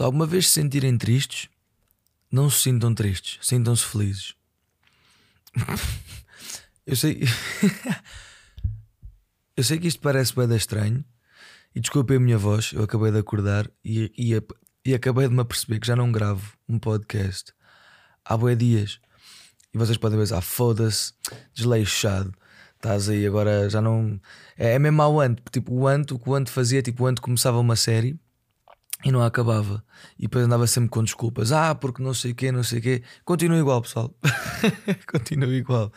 Se alguma vez se sentirem tristes, não se sintam tristes, sintam-se felizes. eu sei. eu sei que isto parece bem estranho. E desculpem a minha voz, eu acabei de acordar e, e, e acabei de me aperceber que já não gravo um podcast há bué dias. E vocês podem pensar, ah, foda-se, desleixado. Estás aí agora, já não. É, é mesmo ao Ant, tipo, o Ant, o que o Ant fazia, tipo, o Ant começava uma série e não acabava. E depois andava sempre com desculpas. Ah, porque não sei o quê, não sei o quê. Continua igual, pessoal. Continua igual.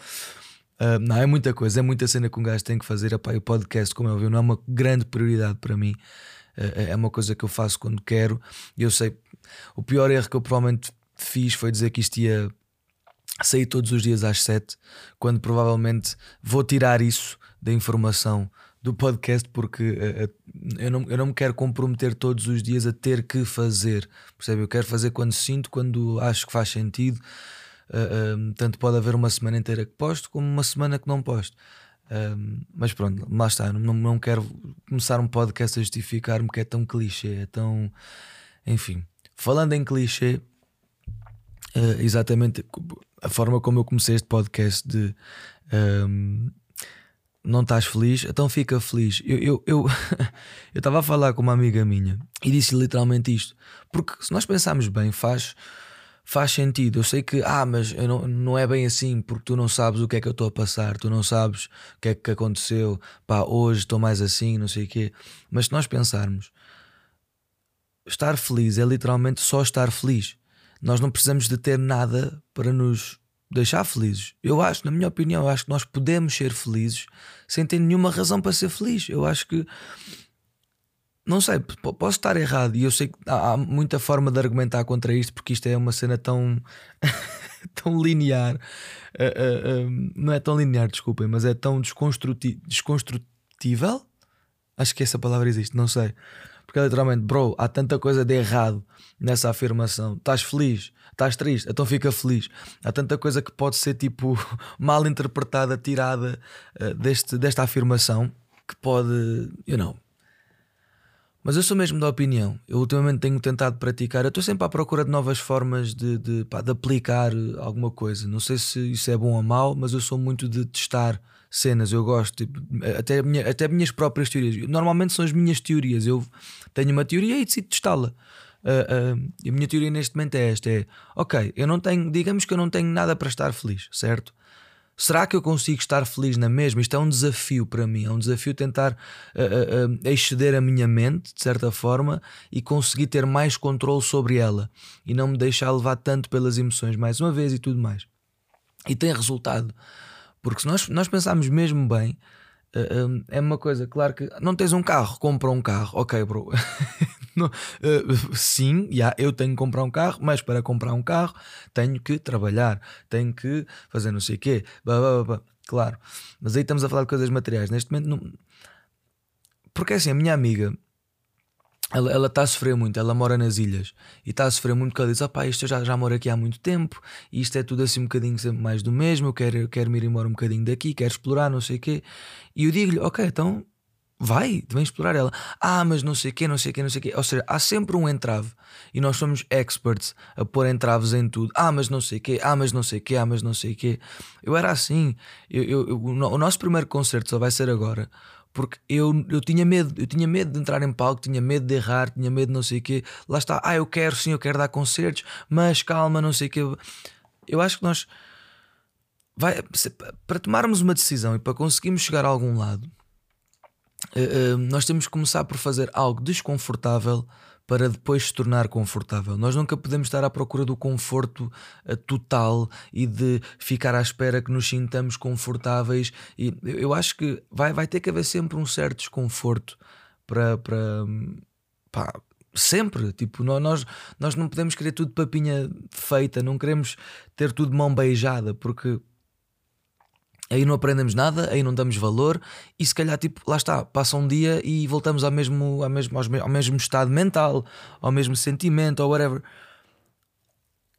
Uh, não, é muita coisa, é muita cena que um gajo tem que fazer. Epá, o podcast, como eu vi, não é uma grande prioridade para mim. Uh, é uma coisa que eu faço quando quero. E eu sei, o pior erro que eu provavelmente fiz foi dizer que isto ia sair todos os dias às 7, quando provavelmente vou tirar isso da informação do podcast porque uh, eu, não, eu não me quero comprometer todos os dias a ter que fazer, percebe? Eu quero fazer quando sinto, quando acho que faz sentido. Uh, tanto pode haver uma semana inteira que posto, como uma semana que não posto. mas pronto, lá está. Não, não quero começar um podcast a justificar-me que é tão clichê, é tão. Enfim, falando em clichê, exatamente a forma como eu comecei este podcast de não estás feliz, então fica feliz. Eu eu eu estava a falar com uma amiga minha e disse literalmente isto, porque se nós pensarmos bem, faz faz sentido. Eu sei que, ah, mas não, não é bem assim, porque tu não sabes o que é que eu estou a passar, tu não sabes o que é que aconteceu, pá, hoje estou mais assim, não sei o quê. Mas se nós pensarmos, estar feliz é literalmente só estar feliz. Nós não precisamos de ter nada para nos deixar felizes. Eu acho, na minha opinião, eu acho que nós podemos ser felizes sem ter nenhuma razão para ser feliz. Eu acho que não sei, posso estar errado e eu sei que há, muita forma de argumentar contra isto porque isto é uma cena tão tão linear, uh, uh, uh, não é tão linear, desculpem, mas é tão desconstrutível. Acho que essa palavra existe, não sei. Porque é literalmente, bro, há tanta coisa de errado nessa afirmação. Estás feliz, estás triste, então fica feliz. Há tanta coisa que pode ser tipo mal interpretada, tirada uh, deste, desta afirmação que pode, you know. Mas eu sou mesmo da opinião. Eu ultimamente tenho tentado praticar. Eu estou sempre à procura de novas formas de, de, pá, de aplicar alguma coisa. Não sei se isso é bom ou mau, mas eu sou muito de testar cenas, eu gosto, tipo, até, minha, até minhas próprias teorias. Normalmente são as minhas teorias. Eu tenho uma teoria e decido testá-la. Uh, uh, a minha teoria neste momento é esta: é ok, eu não tenho, digamos que eu não tenho nada para estar feliz, certo? Será que eu consigo estar feliz na mesma? Isto é um desafio para mim, é um desafio tentar uh, exceder a minha mente, de certa forma, e conseguir ter mais controle sobre ela e não me deixar levar tanto pelas emoções, mais uma vez, e tudo mais. E tem resultado. Porque se nós, nós pensarmos mesmo bem, uh, é uma coisa, claro que não tens um carro, compra um carro, ok, bro. no, uh, sim, yeah, eu tenho que comprar um carro, mas para comprar um carro tenho que trabalhar, tenho que fazer não sei o quê, bah, bah, bah, claro. Mas aí estamos a falar de coisas materiais. Neste momento, não... porque assim, a minha amiga ela está a sofrer muito, ela mora nas ilhas e está a sofrer muito porque ela diz: opá, isto eu já, já moro aqui há muito tempo e isto é tudo assim um bocadinho mais do mesmo. Eu quero, eu quero me ir embora um bocadinho daqui, quero explorar, não sei o quê. E eu digo-lhe: ok, então vai, vem explorar ela. Ah, mas não sei o quê, não sei o quê, não sei o quê. Ou seja, há sempre um entrave e nós somos experts a pôr entraves em tudo. Ah, mas não sei o quê, ah, mas não sei o quê, ah, mas não sei o quê. Eu era assim. Eu, eu, eu, o nosso primeiro concerto só vai ser agora porque eu, eu tinha medo, eu tinha medo de entrar em palco, tinha medo de errar, tinha medo de não sei o quê. Lá está, ah, eu quero sim, eu quero dar concertos, mas calma, não sei o quê. Eu acho que nós vai, para tomarmos uma decisão e para conseguirmos chegar a algum lado, eh, eh, nós temos que começar por fazer algo desconfortável para depois se tornar confortável. Nós nunca podemos estar à procura do conforto uh, total e de ficar à espera que nos sintamos confortáveis. E eu acho que vai, vai ter que haver sempre um certo desconforto para. para pá, sempre, tipo, nós, nós não podemos querer tudo papinha feita, não queremos ter tudo mão beijada, porque aí não aprendemos nada, aí não damos valor e se calhar tipo, lá está, passa um dia e voltamos ao mesmo, ao mesmo, ao mesmo estado mental, ao mesmo sentimento ou whatever.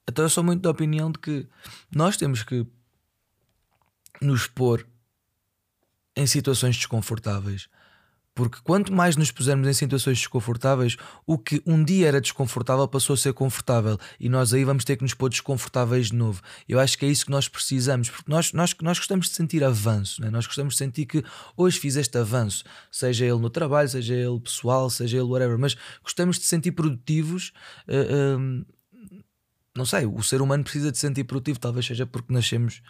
Então eu sou muito da opinião de que nós temos que nos pôr em situações desconfortáveis Porque quanto mais nos pusermos em situações desconfortáveis, o que um dia era desconfortável passou a ser confortável. E nós aí vamos ter que nos pôr desconfortáveis de novo. Eu acho que é isso que nós precisamos, porque nós, nós, nós gostamos de sentir avanço, né? nós gostamos de sentir que hoje fiz este avanço, seja ele no trabalho, seja ele pessoal, seja ele whatever, mas gostamos de sentir produtivos. Uh, uh, não sei, o ser humano precisa de sentir produtivo, talvez seja porque nascemos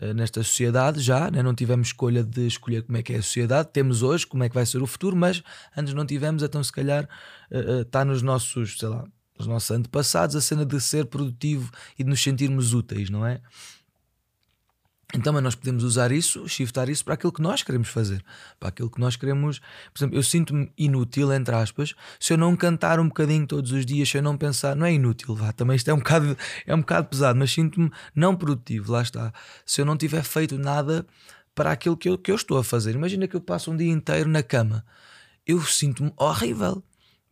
uh, nesta sociedade já, né? não tivemos escolha de escolher como é que é a sociedade, temos hoje como é que vai ser o futuro, mas antes não tivemos, então se calhar está uh, uh, nos nossos, sei lá, nos nossos antepassados a cena de ser produtivo e de nos sentirmos úteis, não é? Então, mas nós podemos usar isso, shiftar isso para aquilo que nós queremos fazer, para aquilo que nós queremos. Por exemplo, eu sinto-me inútil, entre aspas, se eu não cantar um bocadinho todos os dias, se eu não pensar, não é inútil, vá, também isto é um bocado, é um bocado pesado, mas sinto-me não produtivo, lá está. Se eu não tiver feito nada para aquilo que eu, que eu estou a fazer, imagina que eu passo um dia inteiro na cama, eu sinto-me horrível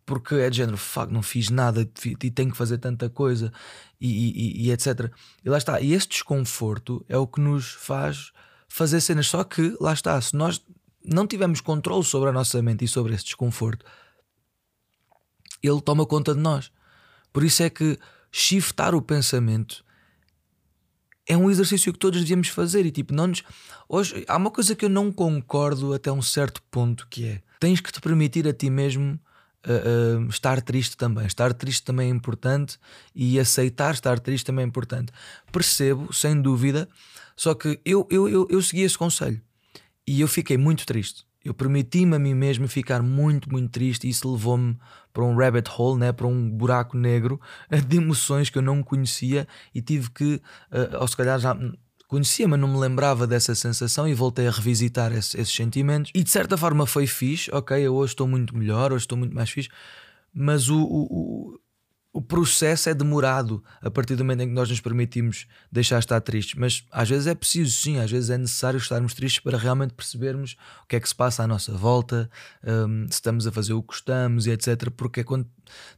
porque é de género, fuck, não fiz nada e tenho que fazer tanta coisa e, e, e, etc. E lá está, e esse desconforto é o que nos faz fazer cenas. Só que lá está, se nós não tivermos controle sobre a nossa mente e sobre esse desconforto, ele toma conta de nós. Por isso é que shiftar o pensamento é um exercício que todos devíamos fazer e tipo, não nos... hoje há uma coisa que eu não concordo até um certo ponto que é tens que te permitir a ti mesmo uh, uh, estar triste também. Estar triste também é importante e aceitar estar triste também é importante. Percebo, sem dúvida, só que eu, eu, eu, eu segui esse conselho e eu fiquei muito triste. Eu permiti-me a mim mesmo ficar muito, muito triste e isso levou-me para um rabbit hole, né? para um buraco negro de emoções que eu não conhecia e tive que, uh, ou se calhar já conhecia, mas não me lembrava dessa sensação e voltei a revisitar esse, esses sentimentos. E de certa forma foi fixe, ok, eu hoje estou muito melhor, hoje estou muito mais fixe, mas o, o, o processo é demorado a partir do momento em que nós nos permitimos deixar estar tristes. Mas às vezes é preciso, sim, às vezes é necessário estarmos tristes para realmente percebermos o que é que se passa à nossa volta, um, se estamos a fazer o que gostamos e etc. Porque é quando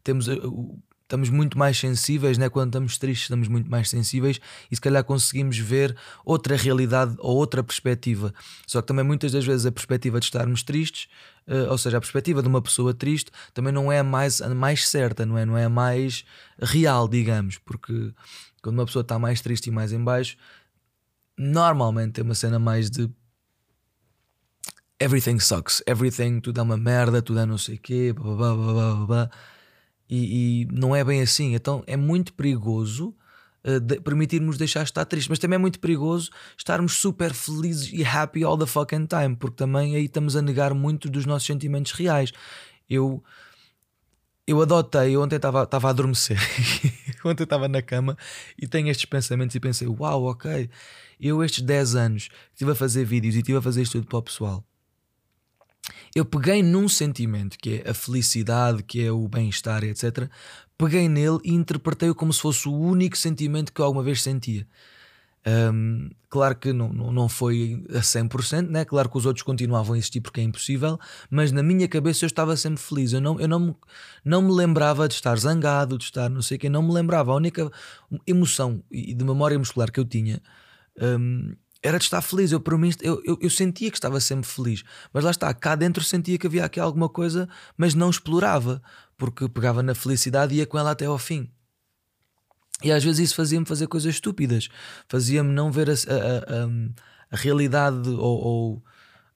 temos uh, estamos muito mais sensíveis, né? quando estamos tristes, estamos muito mais sensíveis e se calhar conseguimos ver outra realidade ou outra perspectiva. Só que também muitas das vezes a perspectiva de estarmos tristes, uh, ou seja, a perspectiva de uma pessoa triste, também não é a mais, a mais certa, não é? Não é a mais real, digamos, porque quando uma pessoa está mais triste e mais em baixo, normalmente tem uma cena mais de everything sucks, everything, tudo é uma merda, tudo é não sei o quê, blá, blá, blá, blá, blá. E, e, não é bem assim. Então é muito perigoso uh, de, permitirmos deixar estar tristes, mas também é muito perigoso estarmos super felizes e happy all the fucking time, porque também aí estamos a negar muito dos nossos sentimentos reais. Eu. Eu adotei, eu ontem estava a adormecer, ontem estava na cama e tenho estes pensamentos e pensei: Uau, ok, eu estes 10 anos estive a fazer vídeos e estive a fazer isto tudo para o pessoal eu peguei num sentimento que é a felicidade, que é o bem-estar, etc. Peguei nele e interpretei-o como se fosse o único sentimento que eu alguma vez sentia. Um, claro que não, não, não foi a 100%, né? claro que os outros continuavam a existir porque é impossível, mas na minha cabeça eu estava sempre feliz. Eu não, eu não, me, não me lembrava de estar zangado, de estar não sei o que, não me lembrava. A única emoção e de memória muscular que eu tinha um, era de estar feliz. Eu, para mim, eu, eu, eu, sentia que estava sempre feliz, mas lá está, cá dentro sentia que havia aqui alguma coisa, mas não explorava, porque pegava na felicidade e ia com ela até ao fim. E às vezes isso fazia-me fazer coisas estúpidas, fazia-me não ver a, a, a, a realidade ou, ou,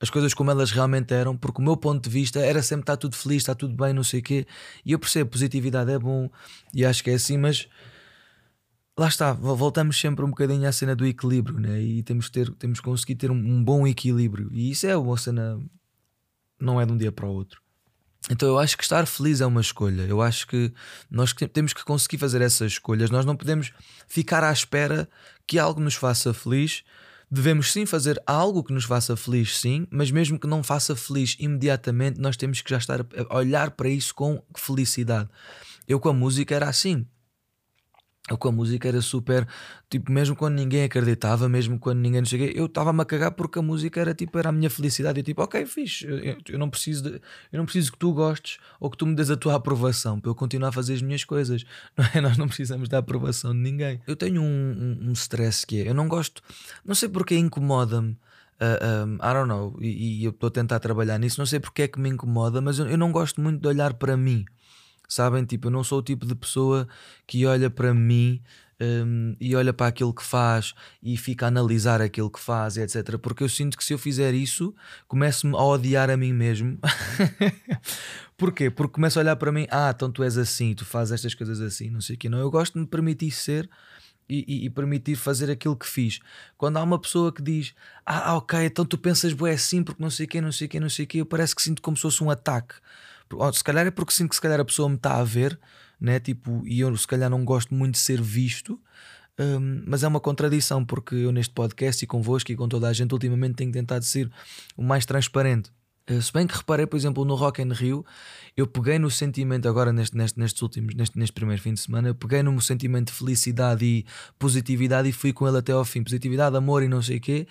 as coisas como elas realmente eram, porque o meu ponto de vista era sempre estar tudo feliz, está tudo bem, não sei o quê. E eu percebo, positividade é bom e acho que é assim, mas lá está, voltamos sempre um bocadinho à cena do equilíbrio, né? E temos ter, temos que conseguir ter um, um, bom equilíbrio. E isso é uma cena, não é de um dia para o outro. Então eu acho que estar feliz é uma escolha. Eu acho que nós temos que conseguir fazer essas escolhas. Nós não podemos ficar à espera que algo nos faça feliz. Devemos sim fazer algo que nos faça feliz, sim, mas mesmo que não faça feliz imediatamente, nós temos que já estar a olhar para isso com felicidade. Eu com a música era assim eu com a música era super, tipo, mesmo quando ninguém acreditava, mesmo quando ninguém nos cheguei, eu estava-me a cagar porque a música era tipo, era a minha felicidade. Eu tipo, ok, fixe, eu, eu, não preciso de, eu não preciso que tu gostes ou que tu me des a tua aprovação para eu continuar a fazer as minhas coisas. Não é? Nós não precisamos da aprovação de ninguém. Eu tenho um, um, um stress que é, eu não gosto, não sei porque incomoda-me Uh, um, I don't know, e, e eu estou a tentar trabalhar nisso. Não sei porque é que me incomoda, mas eu, eu não gosto muito de olhar para mim. Sabem? Tipo, eu não sou o tipo de pessoa que olha para mim um, e olha para aquilo que faz e fica a analisar aquilo que faz, etc. Porque eu sinto que se eu fizer isso, começo-me a odiar a mim mesmo. Porquê? Porque começo a olhar para mim, ah, então tu és assim, tu fazes estas coisas assim, não sei o quê. Não, eu gosto de me permitir ser e, e, e, permitir fazer aquilo que fiz. Quando há uma pessoa que diz, ah, ok, então tu pensas bué assim porque não sei o quê, não sei o quê, não sei o quê, eu parece que sinto como se fosse um ataque. Ou, se calhar é porque sinto que se calhar a pessoa me está a ver, né? tipo, e eu se calhar não gosto muito de ser visto. Um, mas é uma contradição porque eu neste podcast e convosco e com toda a gente ultimamente tenho tentado ser o mais transparente eh, se bem que reparei, por exemplo, no Rock in Rio, eu peguei no sentimento, agora neste, neste, nestes últimos, neste, neste primeiro fim de semana, eu peguei no sentimento de felicidade e positividade e fui com ele até ao fim. Positividade, amor e não sei o quê,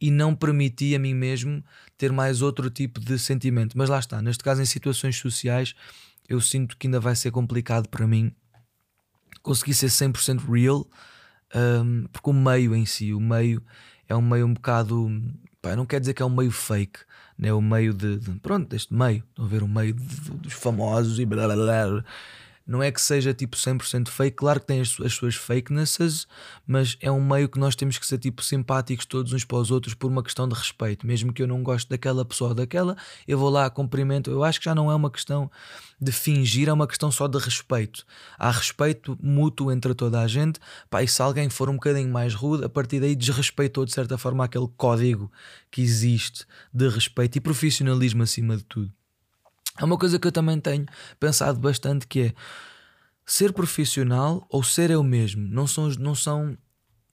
e não permiti a mim mesmo ter mais outro tipo de sentimento. Mas lá está, neste caso, em situações sociais, eu sinto que ainda vai ser complicado para mim conseguir ser 100% real, um, porque o meio em si, o meio é um meio um bocado. Pá, não quer dizer que é um meio fake né, o meio de, de pronto, deste meio, estão a ver o meio de, de, dos famosos e blá blá blá não é que seja tipo 100% fake, claro que tem as, as, suas fakenesses, mas é um meio que nós temos que ser tipo simpáticos todos uns para os outros por uma questão de respeito. Mesmo que eu não goste daquela pessoa ou daquela, eu vou lá, cumprimento. Eu acho que já não é uma questão de fingir, é uma questão só de respeito. Há respeito mútuo entre toda a gente. Pá, e se alguém for um bocadinho mais rude, a partir daí desrespeitou de certa forma aquele código que existe de respeito e profissionalismo acima de tudo. É uma coisa que eu também tenho pensado bastante que é ser profissional ou ser eu mesmo. Não são, não são,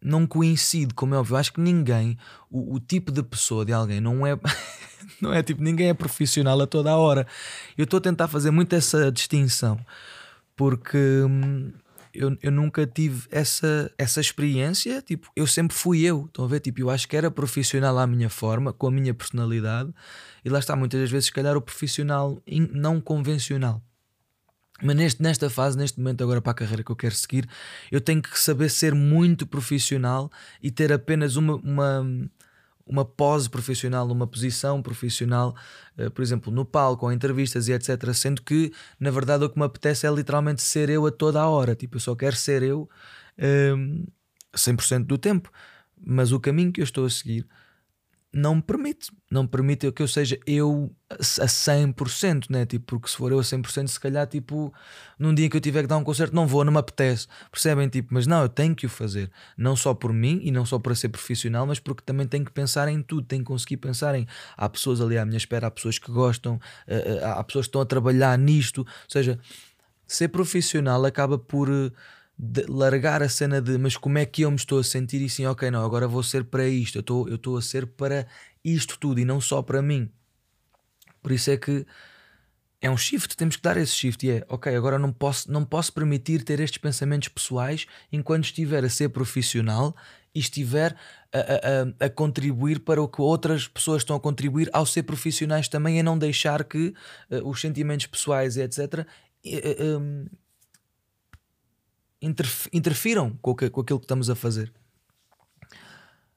não coincide, como é óbvio. Acho que ninguém, o, o tipo de pessoa de alguém não é, não é tipo, ninguém é profissional a toda a hora. Eu estou a tentar fazer muito essa distinção porque hum, eu, eu nunca tive essa, essa experiência. Tipo, eu sempre fui eu. Estão a ver? Tipo, eu acho que era profissional à minha forma, com a minha personalidade e lá está, muitas das vezes, se calhar, o profissional não convencional. Mas neste, nesta fase, neste momento, agora para a carreira que eu quero seguir, eu tenho que saber ser muito profissional e ter apenas uma, uma, uma pose profissional, uma posição profissional, uh, por exemplo, no palco, com entrevistas e etc. Sendo que, na verdade, o que me apetece é literalmente ser eu a toda a hora. Tipo, eu só quero ser eu um, 100% do tempo. Mas o caminho que eu estou a seguir não me permite, não me permite que eu seja eu a 100%, né? Tipo, porque se for eu a 100%, se calhar, tipo, num dia que eu tiver que dar um concerto, não vou, não me apetece, percebem? Tipo, mas não, eu tenho que o fazer, não só por mim e não só para ser profissional, mas porque também tenho que pensar em tudo, tenho que conseguir pensar em. Há pessoas ali à minha espera, há pessoas que gostam, eh, eh, há pessoas que estão a trabalhar nisto, ou seja, ser profissional acaba por eh, largar a cena de mas como é que eu me estou a sentir e sim, ok, não, agora vou ser para isto, eu estou, eu estou a ser para isto tudo e não só para mim. Por isso é que é um shift, temos que dar esse shift e é, ok, agora não posso, não posso permitir ter estes pensamentos pessoais enquanto estiver a ser profissional e estiver a, a, a, contribuir para o que outras pessoas estão a contribuir ao ser profissionais também, a não deixar que uh, os sentimentos pessoais e etc. Uh, um, interfiram com, que, com aquilo que estamos a fazer.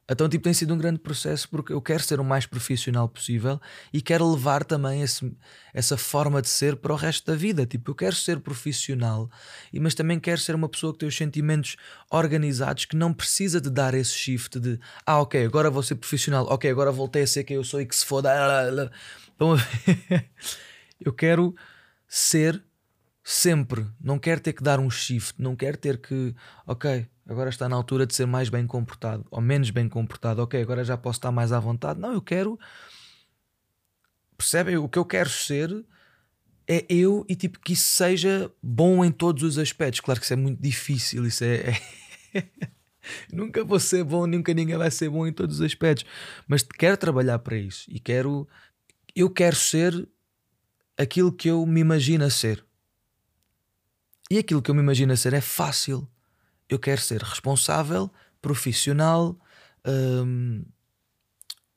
Então, tipo, tem sido um grande processo porque eu quero ser o mais profissional possível e quero levar também esse, essa forma de ser para o resto da vida. Tipo, eu quero ser profissional, mas também quero ser uma pessoa que tem os sentimentos organizados, que não precisa de dar esse shift de ah, ok, agora vou ser profissional, ok, agora voltei a ser quem eu sou e que se foda. Então, eu quero ser sempre. Não quer ter que dar um shift, não quer ter que, ok, agora está na altura de ser mais bem comportado ou menos bem comportado, ok, agora já posso estar mais à vontade. Não, eu quero. Percebem? O que eu quero ser é eu e tipo que isso seja bom em todos os aspectos. Claro que isso é muito difícil, isso é. é... nunca vou ser bom, nunca ninguém vai ser bom em todos os aspectos, mas quero trabalhar para isso e quero. Eu quero ser aquilo que eu me imagino ser. E aquilo que eu me imagino ser é fácil. Eu quero ser responsável, profissional, um,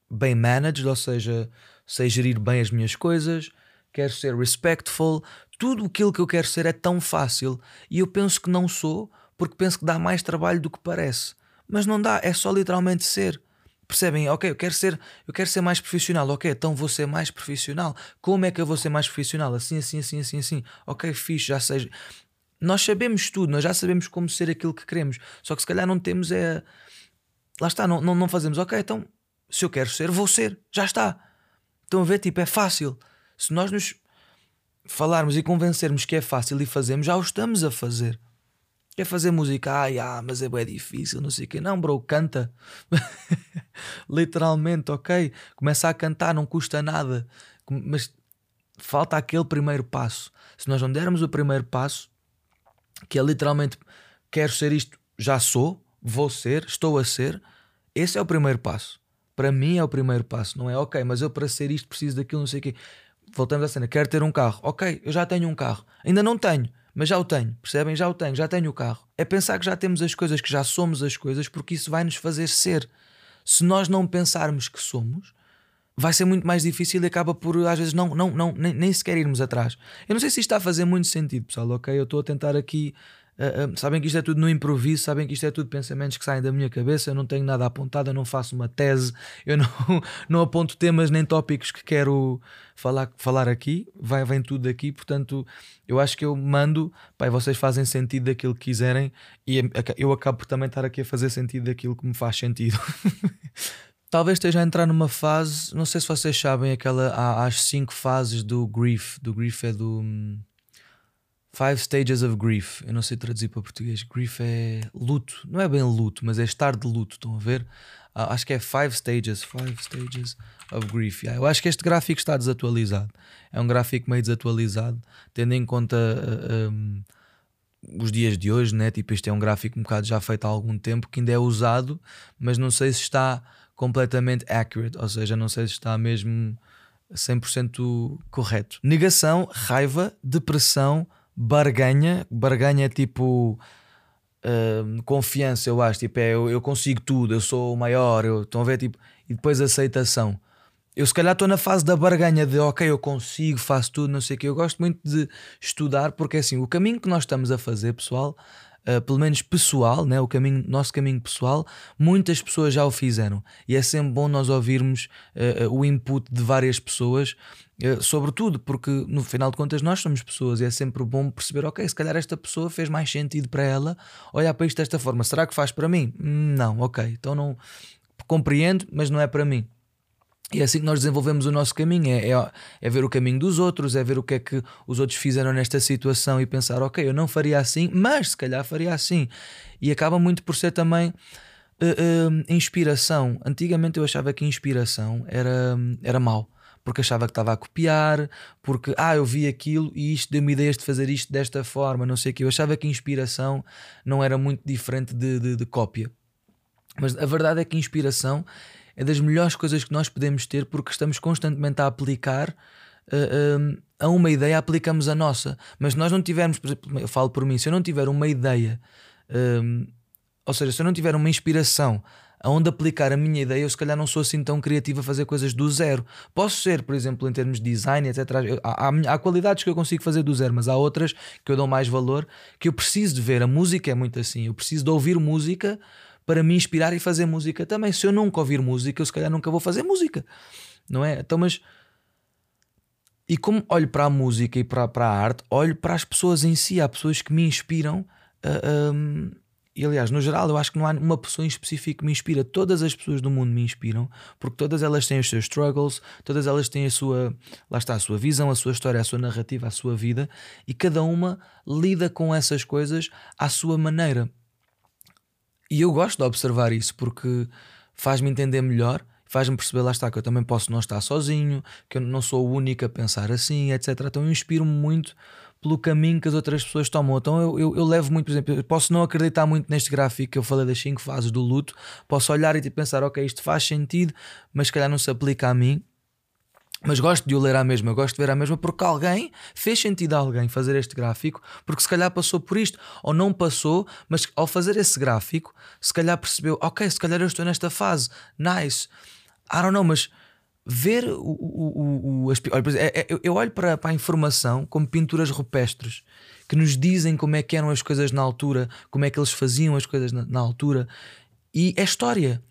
bem managed, ou seja, sei gerir bem as minhas coisas, quero ser respectful. Tudo aquilo que eu quero ser é tão fácil. E eu penso que não sou, porque penso que dá mais trabalho do que parece. Mas não dá, é só literalmente ser. Percebem? Ok, eu quero ser, eu quero ser mais profissional. Ok, então vou ser mais profissional. Como é que eu vou ser mais profissional? Assim, assim, assim, assim, assim. Ok, fixe, já seja. Nós sabemos tudo, nós já sabemos como ser aquilo que queremos. Só que se calhar não temos é. Lá está, não, não, não fazemos. Ok, então se eu quero ser, vou ser. Já está. Estão a ver? Tipo, é fácil. Se nós nos falarmos e convencermos que é fácil e fazemos, já o estamos a fazer. Quer fazer música? Ai, ah, mas é bem difícil, não sei o quê. Não, bro, canta. Literalmente, ok? Começa a cantar, não custa nada. Mas falta aquele primeiro passo. Se nós não dermos o primeiro passo, que é literalmente quero ser isto, já sou, vou ser, estou a ser, esse é o primeiro passo. Para mim é o primeiro passo. Não é ok, mas eu para ser isto preciso daquilo, não sei o quê. Voltamos à cena, quero ter um carro. Ok, eu já tenho um carro. Ainda não tenho mas já o tenho, percebem? Já o tenho, já tenho o carro. É pensar que já temos as coisas, que já somos as coisas, porque isso vai nos fazer ser. Se nós não pensarmos que somos, vai ser muito mais difícil e acaba por, às vezes, não, não, não nem, nem sequer irmos atrás. Eu não sei se isto está a fazer muito sentido, pessoal, ok? Eu estou a tentar aqui Uh, uh, sabem que isto é tudo no improviso, sabem que isto é tudo pensamentos que saem da minha cabeça. Eu não tenho nada apontado, eu não faço uma tese, eu não, não aponto temas nem tópicos que quero falar, falar aqui. Vai, vem tudo daqui, portanto, eu acho que eu mando, pai, vocês fazem sentido daquilo que quiserem e eu acabo por também estar aqui a fazer sentido daquilo que me faz sentido. Talvez esteja a entrar numa fase, não sei se vocês sabem, aquela há, as cinco fases do grief. Do grief é do. Hum, Five Stages of Grief. Eu não sei traduzir para português. Grief é luto. Não é bem luto, mas é estar de luto. Estão a ver? Uh, acho que é Five Stages. Five Stages of Grief. Yeah, eu acho que este gráfico está desatualizado. É um gráfico meio desatualizado, tendo em conta uh, ah, um, os dias de hoje, né? Tipo, este é um gráfico um bocado já feito há algum tempo que ainda é usado, mas não sei se está completamente accurate. Ou seja, não sei se está mesmo 100% correto. Negação, raiva, depressão barganha. Barganha é tipo uh, confiança, eu acho. Tipo, é, eu, eu, consigo tudo, eu sou o maior. Eu, estão a ver? Tipo, e depois aceitação. Eu se calhar estou na fase da barganha de ok, eu consigo, faço tudo, não sei o que. Eu gosto muito de estudar porque assim, o caminho que nós estamos a fazer, pessoal, uh, pelo menos pessoal, né, o caminho, nosso caminho pessoal, muitas pessoas já o fizeram e é sempre bom nós ouvirmos uh, o input de várias pessoas. Uh, sobretudo porque no final de contas nós somos pessoas e é sempre bom perceber, ok, se calhar esta pessoa fez mais sentido para ela olhar para isto desta forma, será que faz para mim? Não, ok, então não compreendo, mas não é para mim. E é assim que nós desenvolvemos o nosso caminho: é, é, é, ver o caminho dos outros, é ver o que é que os outros fizeram nesta situação e pensar, ok, eu não faria assim, mas se calhar faria assim. E acaba muito por ser também uh, uh, inspiração. Antigamente eu achava que inspiração era, era mau, porque achava que estava a copiar, porque ah, eu vi aquilo e isto deu-me ideias de fazer isto desta forma, não sei o que. Eu achava que inspiração não era muito diferente de, de, de cópia. Mas a verdade é que inspiração é das melhores coisas que nós podemos ter porque estamos constantemente a aplicar uh, a uma ideia, aplicamos a nossa. Mas se nós não tivermos, por exemplo, eu falo por mim, se eu não tiver uma ideia, uh, ou seja, se eu não tiver uma inspiração aonde aplicar a minha ideia, eu se calhar não sou assim tão criativo a fazer coisas do zero. Posso ser, por exemplo, em termos de design, etc. Há, há, há, qualidades que eu consigo fazer do zero, mas há outras que eu dou mais valor, que eu preciso de ver. A música é muito assim, eu preciso de ouvir música para me inspirar e fazer música também. Se eu nunca ouvir música, eu se calhar nunca vou fazer música, não é? Então, mas. E como olho para a música e para, para a arte, olho para as pessoas em si. Há pessoas que me inspiram. Uh, um, e aliás, no geral, eu acho que não há uma pessoa em específico que me inspira. Todas as pessoas do mundo me inspiram, porque todas elas têm os seus struggles, todas elas têm a sua, lá está, a sua visão, a sua história, a sua narrativa, a sua vida, e cada uma lida com essas coisas à sua maneira. E eu gosto de observar isso porque faz-me entender melhor, faz-me perceber, lá está, que eu também posso não estar sozinho, que eu não sou o único a pensar assim, etc. Então eu inspiro-me muito pelo caminho que as outras pessoas tomam. Então eu, eu, eu, levo muito, por exemplo, eu posso não acreditar muito neste gráfico que eu falei das 5 fases do luto, posso olhar e pensar, ok, isto faz sentido, mas se calhar não se aplica a mim. Mas gosto de o ler à mesma, gosto de ver à mesma porque alguém fez sentido a alguém fazer este gráfico, porque se calhar passou por isto, ou não passou, mas ao fazer esse gráfico, se calhar percebeu, ok, se calhar eu estou nesta fase, nice. I don't know, mas ver o, o, o, as, é, é, eu olho para, para a informação como pinturas rupestres que nos dizem como é que eram as coisas na altura, como é que eles faziam as coisas na, na altura, e é história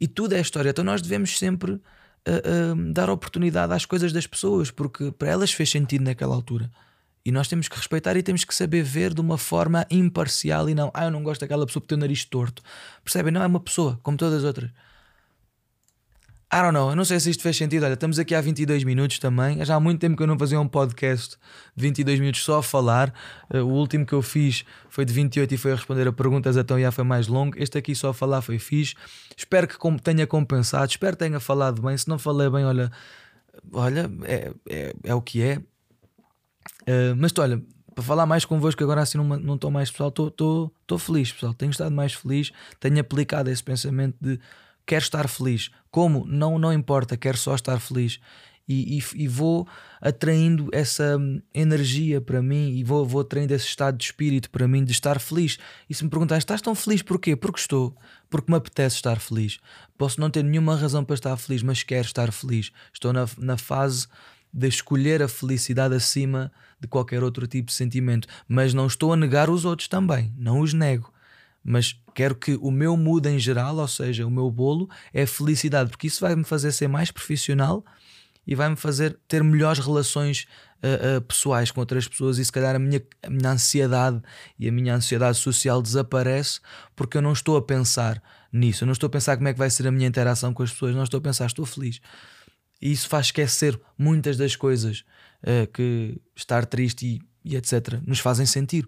E tudo é história. Então nós devemos sempre uh, uh, dar oportunidade às coisas das pessoas, porque para elas fez sentido naquela altura. E nós temos que respeitar e temos que saber ver de uma forma imparcial e não, ah, eu não gosto daquela pessoa porque tem o nariz torto. Percebem? Não é uma pessoa, como todas as outras. I don't know, eu não sei se isto fez sentido. Olha, estamos aqui há 22 minutos também. Já há muito tempo que eu não fazia um podcast de 22 minutos só a falar. Uh, o último que eu fiz foi de 28 e foi a responder a perguntas, então já foi mais longo. Este aqui só a falar foi fixe. Espero que tenha compensado, espero que tenha falado bem. Se não falei bem, olha, olha, é, é, é o que é. Uh, mas olha, para falar mais convosco agora assim não estou mais pessoal, estou feliz, pessoal. Tenho estado mais feliz, tenho aplicado esse pensamento de quero estar feliz. Como? Não, não importa, quero só estar feliz. E, e, e, vou atraindo essa energia para mim e vou, vou atraindo esse estado de espírito para mim de estar feliz. E se me perguntar, estás tão feliz porquê? Porque estou, porque me apetece estar feliz. Posso não ter nenhuma razão para estar feliz, mas quero estar feliz. Estou na, na fase de escolher a felicidade acima de qualquer outro tipo de sentimento, mas não estou a negar os outros também, não os nego mas quero que o meu mood em geral, ou seja, o meu bolo, é felicidade, porque isso vai me fazer ser mais profissional e vai me fazer ter melhores relações uh, uh, pessoais com outras pessoas e se calhar a minha, a minha ansiedade e a minha ansiedade social desaparece porque eu não estou a pensar nisso, eu não estou a pensar como é que vai ser a minha interação com as pessoas, não estou a pensar, estou feliz. E isso faz esquecer muitas das coisas uh, que estar triste e, e etc. nos fazem sentir.